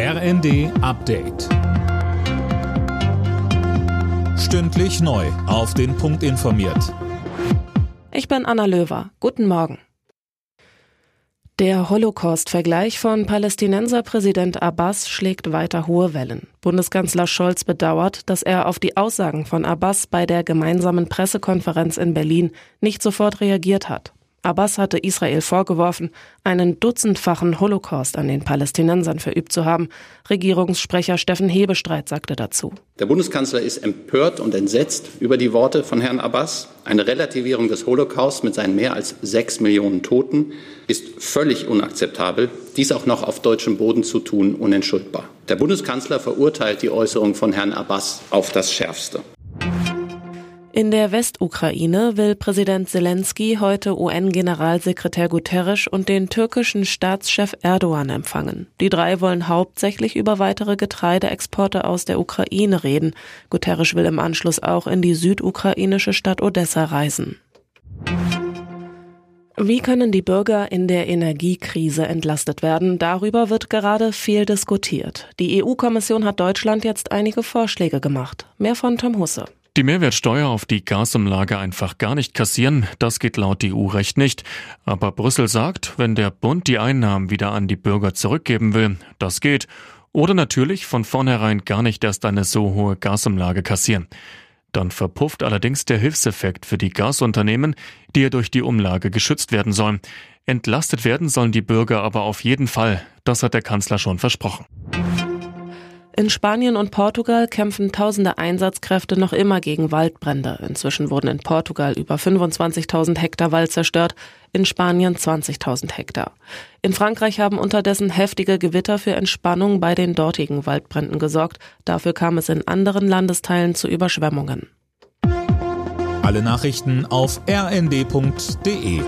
RND Update. Stündlich neu. Auf den Punkt informiert. Ich bin Anna Löwer. Guten Morgen. Der Holocaust-Vergleich von Palästinenser-Präsident Abbas schlägt weiter hohe Wellen. Bundeskanzler Scholz bedauert, dass er auf die Aussagen von Abbas bei der gemeinsamen Pressekonferenz in Berlin nicht sofort reagiert hat. Abbas hatte Israel vorgeworfen, einen dutzendfachen Holocaust an den Palästinensern verübt zu haben. Regierungssprecher Steffen Hebestreit sagte dazu. Der Bundeskanzler ist empört und entsetzt über die Worte von Herrn Abbas. Eine Relativierung des Holocaust mit seinen mehr als sechs Millionen Toten ist völlig unakzeptabel. Dies auch noch auf deutschem Boden zu tun, unentschuldbar. Der Bundeskanzler verurteilt die Äußerung von Herrn Abbas auf das Schärfste. In der Westukraine will Präsident Zelensky heute UN-Generalsekretär Guterres und den türkischen Staatschef Erdogan empfangen. Die drei wollen hauptsächlich über weitere Getreideexporte aus der Ukraine reden. Guterres will im Anschluss auch in die südukrainische Stadt Odessa reisen. Wie können die Bürger in der Energiekrise entlastet werden? Darüber wird gerade viel diskutiert. Die EU-Kommission hat Deutschland jetzt einige Vorschläge gemacht. Mehr von Tom Husse. Die Mehrwertsteuer auf die Gasumlage einfach gar nicht kassieren, das geht laut EU-Recht nicht. Aber Brüssel sagt, wenn der Bund die Einnahmen wieder an die Bürger zurückgeben will, das geht. Oder natürlich von vornherein gar nicht erst eine so hohe Gasumlage kassieren. Dann verpufft allerdings der Hilfseffekt für die Gasunternehmen, die ja durch die Umlage geschützt werden sollen. Entlastet werden sollen die Bürger aber auf jeden Fall. Das hat der Kanzler schon versprochen. In Spanien und Portugal kämpfen tausende Einsatzkräfte noch immer gegen Waldbrände. Inzwischen wurden in Portugal über 25.000 Hektar Wald zerstört, in Spanien 20.000 Hektar. In Frankreich haben unterdessen heftige Gewitter für Entspannung bei den dortigen Waldbränden gesorgt. Dafür kam es in anderen Landesteilen zu Überschwemmungen. Alle Nachrichten auf rnd.de